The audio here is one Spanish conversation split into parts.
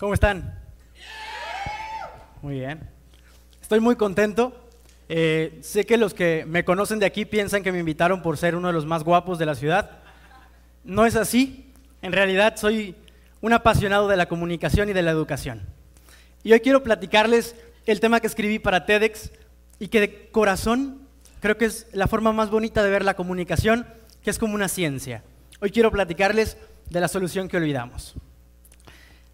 ¿Cómo están? Muy bien. Estoy muy contento. Eh, sé que los que me conocen de aquí piensan que me invitaron por ser uno de los más guapos de la ciudad. No es así. En realidad soy un apasionado de la comunicación y de la educación. Y hoy quiero platicarles el tema que escribí para TEDx y que de corazón creo que es la forma más bonita de ver la comunicación, que es como una ciencia. Hoy quiero platicarles de la solución que olvidamos.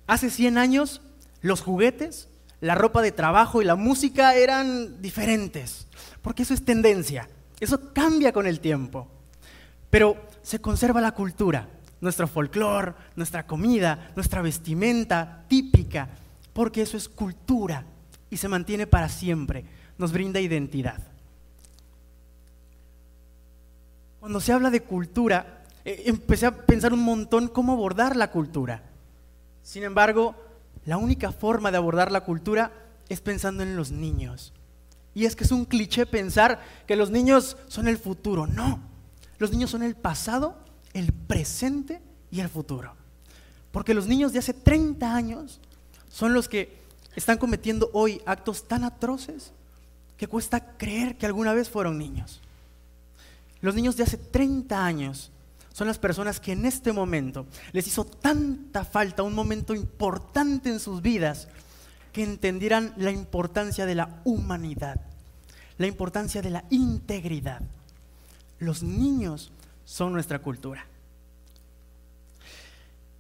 Hace 100 años, los juguetes, la ropa de trabajo y la música eran diferentes, porque eso es tendencia, eso cambia con el tiempo. Pero se conserva la cultura, nuestro folclore, nuestra comida, nuestra vestimenta típica, porque eso es cultura y se mantiene para siempre, nos brinda identidad. Cuando se habla de cultura, eh, empecé a pensar un montón cómo abordar la cultura. Sin embargo, la única forma de abordar la cultura es pensando en los niños. Y es que es un cliché pensar que los niños son el futuro. No, los niños son el pasado, el presente y el futuro. Porque los niños de hace 30 años son los que están cometiendo hoy actos tan atroces que cuesta creer que alguna vez fueron niños. Los niños de hace 30 años son las personas que en este momento les hizo tanta falta, un momento importante en sus vidas, que entendieran la importancia de la humanidad, la importancia de la integridad. Los niños son nuestra cultura.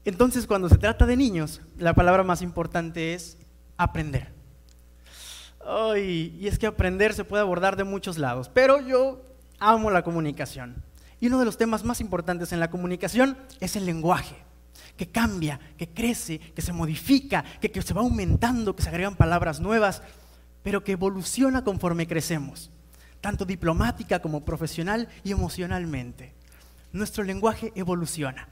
Entonces, cuando se trata de niños, la palabra más importante es aprender. y es que aprender se puede abordar de muchos lados, pero yo amo la comunicación. Y uno de los temas más importantes en la comunicación es el lenguaje, que cambia, que crece, que se modifica, que, se va aumentando, que se agregan palabras nuevas, pero que evoluciona conforme crecemos, tanto diplomática como profesional y emocionalmente. Nuestro lenguaje evoluciona.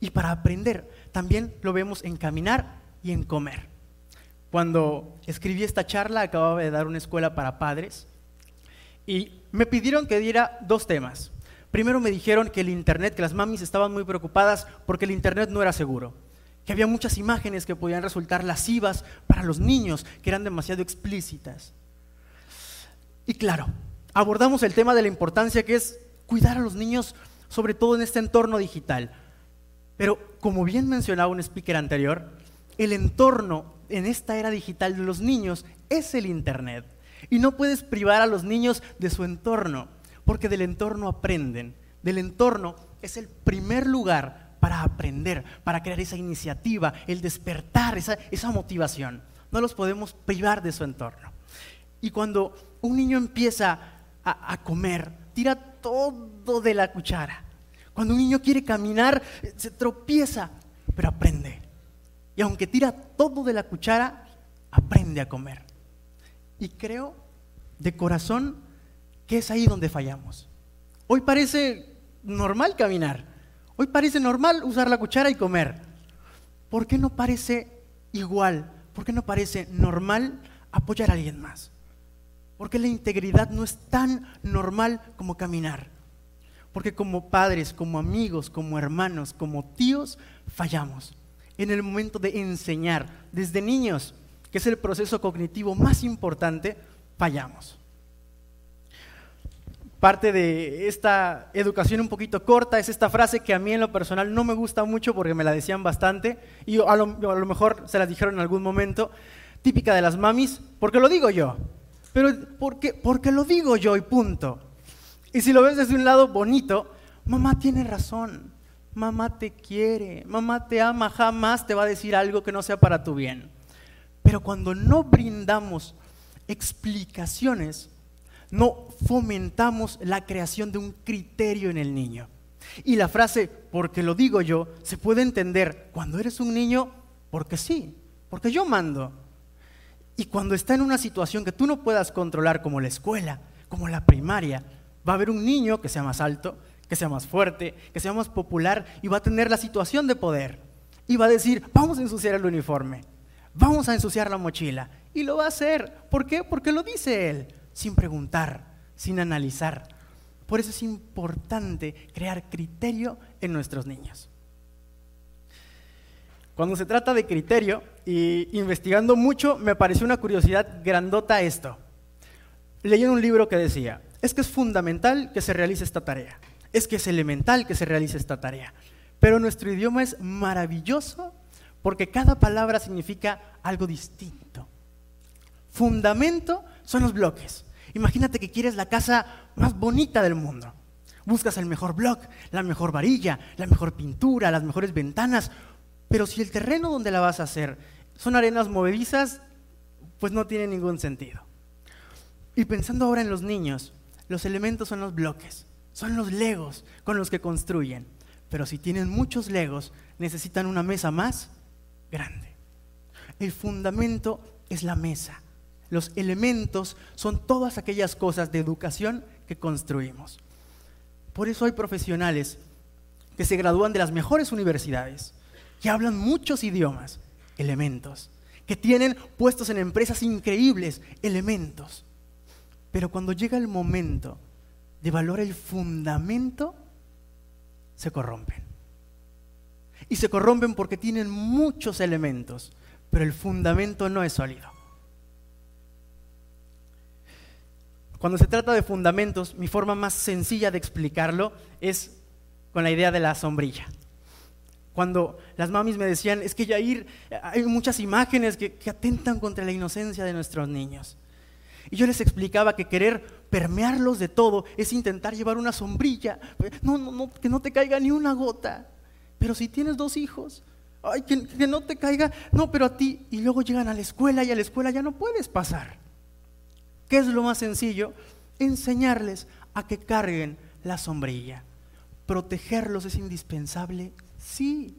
Y para aprender también lo vemos en caminar y en comer. Cuando escribí esta charla, acababa de dar una escuela para padres y me pidieron que diera dos temas. Primero me dijeron que el Internet, que las mamis estaban muy preocupadas porque el Internet no era seguro, que había muchas imágenes que podían resultar lascivas para los niños, que eran demasiado explícitas. Y claro, abordamos el tema de la importancia que es cuidar a los niños, sobre todo en este entorno digital. Pero como bien mencionaba un speaker anterior, el entorno en esta era digital de los niños es el Internet. Y no puedes privar a los niños de su entorno, porque del entorno aprenden. Del entorno es el primer lugar para aprender, para crear esa iniciativa, el despertar, esa, motivación. No los podemos privar de su entorno. Y cuando un niño empieza a comer, tira todo de la cuchara. Cuando un niño quiere caminar, se tropieza, pero aprende. Y aunque tira todo de la cuchara, aprende a comer. Y creo de corazón que es ahí donde fallamos. Hoy parece normal caminar. Hoy parece normal usar la cuchara y comer. ¿Por qué no parece igual? ¿Por qué no parece normal apoyar a alguien más? Porque la integridad no es tan normal como caminar. Porque como padres, como amigos, como hermanos, como tíos, fallamos en el momento de enseñar. Desde niños, que es el proceso cognitivo más importante, fallamos. Parte de esta educación un poquito corta es esta frase que a mí en lo personal no me gusta mucho porque me la decían bastante y a lo, mejor se la dijeron en algún momento, típica de las mamis, porque lo digo yo. Pero porque, porque lo digo yo y punto. Y si lo ves desde un lado bonito, mamá tiene razón mamá te quiere, mamá te ama, jamás te va a decir algo que no sea para tu bien. Pero cuando no brindamos explicaciones, no fomentamos la creación de un criterio en el niño. Y la frase, porque lo digo yo, se puede entender cuando eres un niño, porque sí, porque yo mando. Y cuando está en una situación que tú no puedas controlar, como la escuela, como la primaria, va a haber un niño que sea más alto, que sea más fuerte, que sea más popular y va a tener la situación de poder. Y va a decir, vamos a ensuciar el uniforme, vamos a ensuciar la mochila. Y lo va a hacer. ¿Por qué? Porque lo dice él, sin preguntar, sin analizar. Por eso es importante crear criterio en nuestros niños. Cuando se trata de criterio, y investigando mucho me pareció una curiosidad grandota esto. Leí en un libro que decía, es que es fundamental que se realice esta tarea, es que es elemental que se realice esta tarea, pero nuestro idioma es maravilloso porque cada palabra significa algo distinto. Fundamento son los bloques. Imagínate que quieres la casa más bonita del mundo. Buscas el mejor block, la mejor varilla, la mejor pintura, las mejores ventanas. Pero si el terreno donde la vas a hacer son arenas movedizas, pues no tiene ningún sentido. Y pensando ahora en los niños, los elementos son los bloques, son los legos con los que construyen. Pero si tienen muchos legos, necesitan una mesa más grande. El fundamento es la mesa. Los elementos son todas aquellas cosas de educación que construimos. Por eso hay profesionales que se gradúan de las mejores universidades, que hablan muchos idiomas, elementos, que tienen puestos en empresas increíbles, elementos. Pero cuando llega el momento de valorar el fundamento, se corrompen. Y se corrompen porque tienen muchos elementos, pero el fundamento no es sólido. Cuando se trata de fundamentos, mi forma más sencilla de explicarlo es con la idea de la sombrilla. Cuando las mamis me decían, es que Yair, hay muchas imágenes que, que atentan contra la inocencia de nuestros niños. Y yo les explicaba que querer permearlos de todo es intentar llevar una sombrilla. No, no, no, que no te caiga ni una gota. Pero si tienes dos hijos, ay, que, que no te caiga, no, pero a ti. Y luego llegan a la escuela y a la escuela ya no puedes pasar. ¿Qué es lo más sencillo? Enseñarles a que carguen la sombrilla. ¿Protegerlos es indispensable? Sí.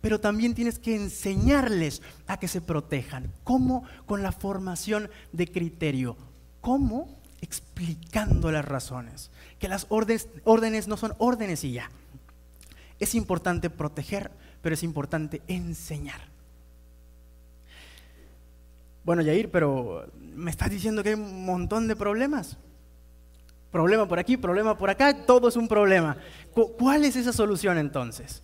Pero también tienes que enseñarles a que se protejan. ¿Cómo? Con la formación de criterio. ¿Cómo? Explicando las razones. Que las órdenes, órdenes no son órdenes y ya. Es importante proteger, pero es importante enseñar. Bueno, Yair, pero me estás diciendo que hay un montón de problemas. Problema por aquí, problema por acá, todo es un problema. ¿Cuál es esa solución entonces?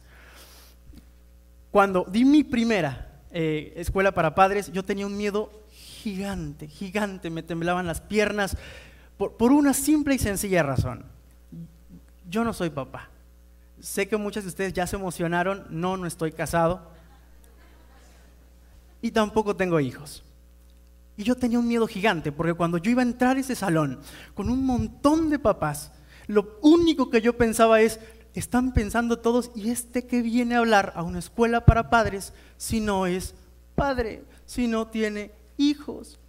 Cuando di mi primera eh, escuela para padres, yo tenía un miedo gigante, gigante, me temblaban las piernas por, por una simple y sencilla razón. Yo no soy papá. Sé que muchos de ustedes ya se emocionaron, no, no estoy casado. Y tampoco tengo hijos. Y yo tenía un miedo gigante, porque cuando yo iba a entrar a ese salón con un montón de papás, lo único que yo pensaba es, están pensando todos, ¿y este que viene a hablar a una escuela para padres si no es padre, si no tiene hijos?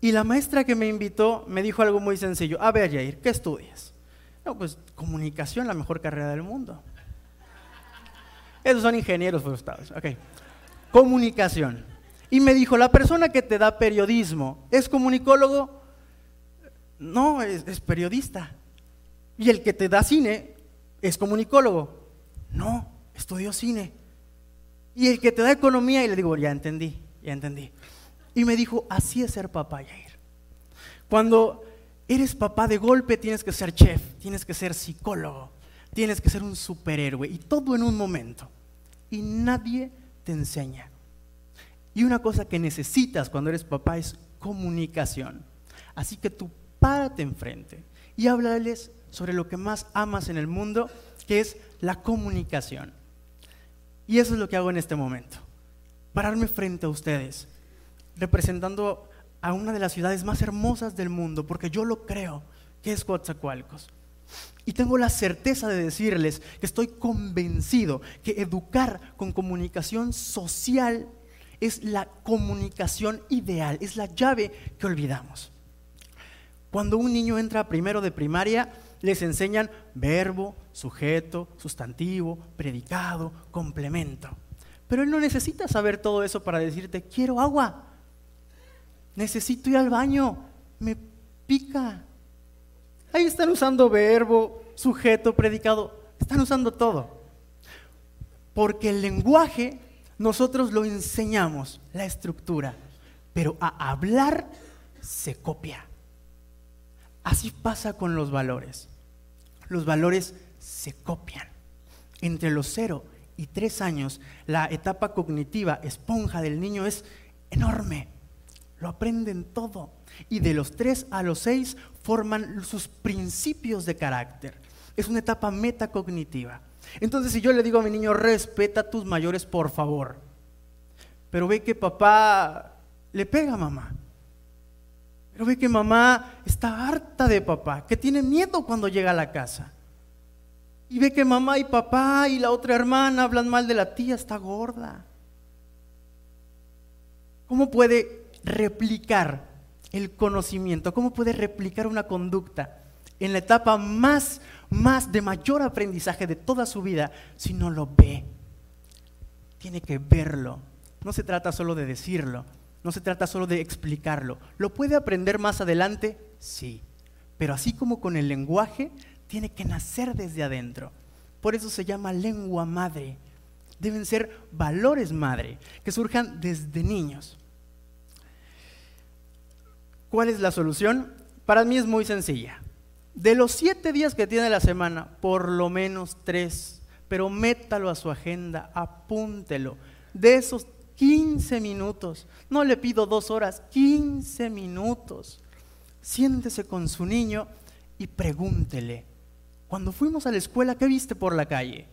Y la maestra que me invitó me dijo algo muy sencillo, a ver Jair, ¿qué estudias? No, pues comunicación, la mejor carrera del mundo. Esos son ingenieros frustrados, ok. Comunicación. Y me dijo, la persona que te da periodismo, ¿es comunicólogo? No, es, periodista. Y el que te da cine, ¿es comunicólogo? No, estudió cine. Y el que te da economía, y le digo, ya entendí, ya entendí. Y me dijo, así es ser papá, Yair. Cuando eres papá de golpe, tienes que ser chef, tienes que ser psicólogo, tienes que ser un superhéroe, y todo en un momento. Y nadie te enseña. Y una cosa que necesitas cuando eres papá es comunicación. Así que tú párate enfrente y háblales sobre lo que más amas en el mundo, que es la comunicación. Y eso es lo que hago en este momento. Pararme frente a ustedes, representando a una de las ciudades más hermosas del mundo, porque yo lo creo, que es Coatzacoalcos. Y tengo la certeza de decirles que estoy convencido que educar con comunicación social es la comunicación ideal, es la llave que olvidamos. Cuando un niño entra primero de primaria, les enseñan verbo, sujeto, sustantivo, predicado, complemento. Pero él no necesita saber todo eso para decirte, quiero agua, necesito ir al baño, me pica. Ahí están usando verbo, sujeto, predicado, están usando todo. Porque el lenguaje nosotros lo enseñamos, la estructura, pero a hablar se copia. Así pasa con los valores. Los valores se copian. Entre los 0 y tres años, la etapa cognitiva, esponja del niño es enorme. Lo aprenden todo. Y de los tres a los seis forman sus principios de carácter. Es una etapa metacognitiva. Entonces, si yo le digo a mi niño, respeta a tus mayores, por favor. Pero ve que papá le pega a mamá. Pero ve que mamá está harta de papá, que tiene miedo cuando llega a la casa. Y ve que mamá y papá y la otra hermana hablan mal de la tía, está gorda. ¿Cómo puede replicar el conocimiento? ¿Cómo puede replicar una conducta en la etapa más, más de mayor aprendizaje de toda su vida si no lo ve? Tiene que verlo. No se trata solo de decirlo, no se trata solo de explicarlo. ¿Lo puede aprender más adelante? Sí. Pero así como con el lenguaje, tiene que nacer desde adentro. Por eso se llama lengua madre. Deben ser valores madre, que surjan desde niños. ¿Cuál es la solución? Para mí es muy sencilla. De los siete días que tiene la semana, por lo menos tres, pero métalo a su agenda, apúntelo. De esos 15 minutos, no le pido dos horas, 15 minutos. Siéntese con su niño y pregúntele, cuando fuimos a la escuela, ¿qué viste por la calle?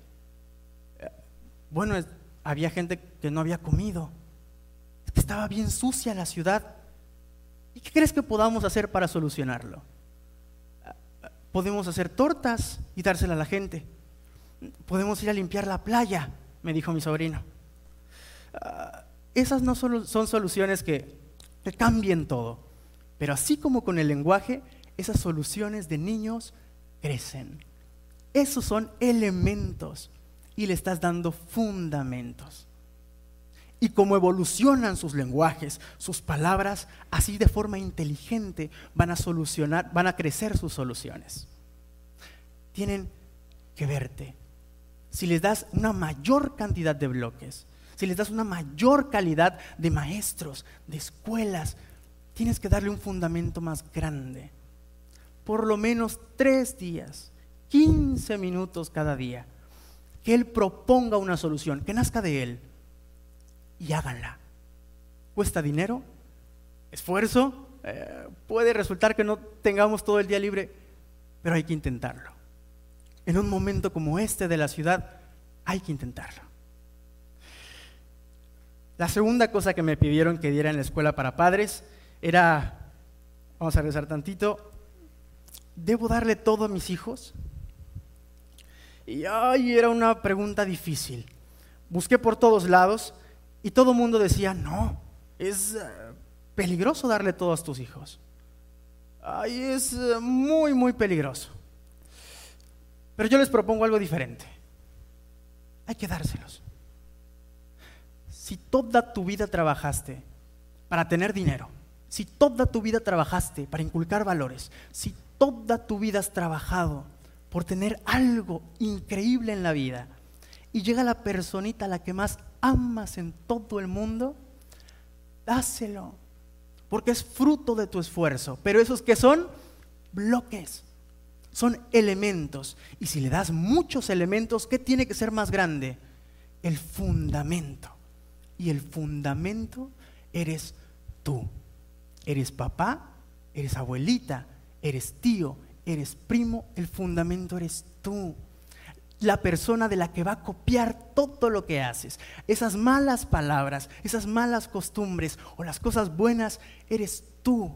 Bueno, había gente que no había comido, estaba bien sucia la ciudad. ¿Y qué crees que podamos hacer para solucionarlo? Podemos hacer tortas y dársela a la gente. Podemos ir a limpiar la playa, me dijo mi sobrino. Ah, esas no son, son soluciones que cambien todo, pero así como con el lenguaje, esas soluciones de niños crecen. Esos son elementos y le estás dando fundamentos. Y como evolucionan sus lenguajes, sus palabras, así de forma inteligente van a solucionar, van a crecer sus soluciones. Tienen que verte. Si les das una mayor cantidad de bloques, si les das una mayor calidad de maestros, de escuelas, tienes que darle un fundamento más grande por lo menos tres días, 15 minutos cada día, que Él proponga una solución, que nazca de Él y háganla. ¿Cuesta dinero? ¿Esfuerzo? Eh, puede resultar que no tengamos todo el día libre, pero hay que intentarlo. En un momento como este de la ciudad, hay que intentarlo. La segunda cosa que me pidieron que diera en la escuela para padres era, vamos a rezar tantito, ¿debo darle todo a mis hijos? Y ay, era una pregunta difícil. Busqué por todos lados y todo el mundo decía, no, es eh, peligroso darle todo a tus hijos. Ay, es eh, muy, muy peligroso. Pero yo les propongo algo diferente. Hay que dárselos. Si toda tu vida trabajaste para tener dinero, si toda tu vida trabajaste para inculcar valores, si toda tu vida has trabajado por tener algo increíble en la vida y llega la personita a la que más amas en todo el mundo, dáselo, porque es fruto de tu esfuerzo. Pero esos que son bloques, son elementos. Y si le das muchos elementos, ¿qué tiene que ser más grande? El fundamento. Y el fundamento eres tú. Eres papá, eres abuelita, eres tío, eres primo, el fundamento eres tú. La persona de la que va a copiar todo lo que haces. Esas malas palabras, esas malas costumbres o las cosas buenas, eres tú.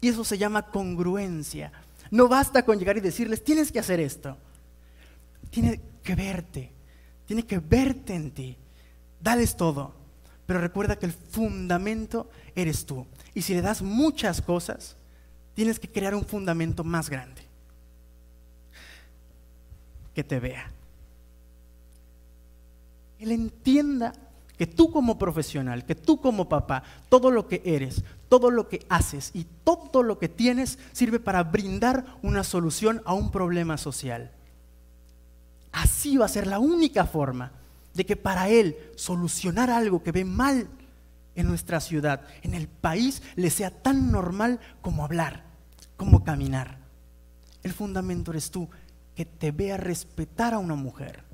Y eso se llama congruencia. No basta con llegar y decirles, tienes que hacer esto. Tiene que verte, tiene que verte en ti. Dales todo. Pero recuerda que el fundamento eres tú. Y si le das muchas cosas, tienes que crear un fundamento más grande. Que te vea. Él entienda que tú como profesional, que tú como papá, todo lo que eres, todo lo que haces y todo lo que tienes sirve para brindar una solución a un problema social. Así va a ser la única forma de que para él solucionar algo que ve mal en nuestra ciudad, en el país, le sea tan normal como hablar, como caminar. El fundamento eres tú, que te vea respetar a una mujer,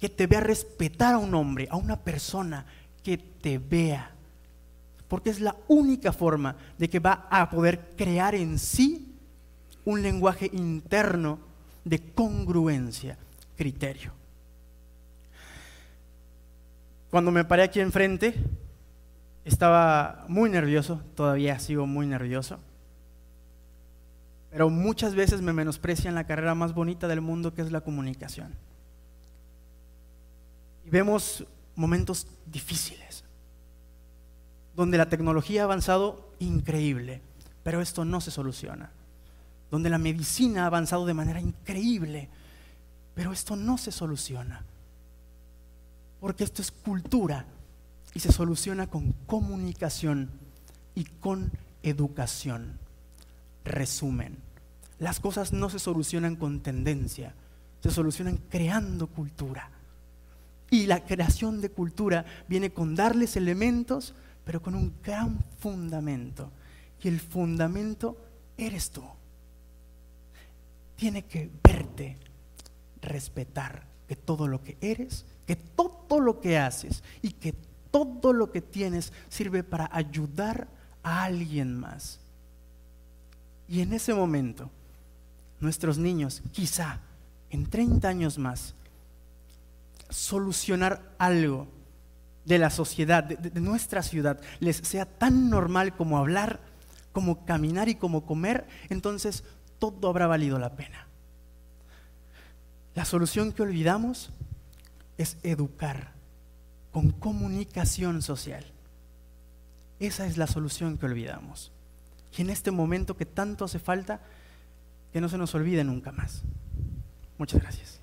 que te vea respetar a un hombre, a una persona, que te vea. Porque es la única forma de que va a poder crear en sí un lenguaje interno de congruencia, criterio. Cuando me paré aquí enfrente, estaba muy nervioso, todavía sigo muy nervioso, pero muchas veces me menosprecian la carrera más bonita del mundo que es la comunicación. Vemos momentos difíciles, donde la tecnología ha avanzado increíble, pero esto no se soluciona. Donde la medicina ha avanzado de manera increíble, pero esto no se soluciona. Porque esto es cultura y se soluciona con comunicación y con educación. Resumen, las cosas no se solucionan con tendencia, se solucionan creando cultura. Y la creación de cultura viene con darles elementos, pero con un gran fundamento. Y el fundamento eres tú. Tiene que verte, respetar que todo lo que eres, que todo lo que haces y que todo lo que tienes sirve para ayudar a alguien más. Y en ese momento, nuestros niños, quizá en 30 años más, solucionar algo de la sociedad, de, nuestra ciudad, les sea tan normal como hablar, como caminar y como comer, entonces todo habrá valido la pena. La solución que olvidamos es educar con comunicación social. Esa es la solución que olvidamos. Y en este momento que tanto hace falta, que no se nos olvide nunca más. Muchas gracias.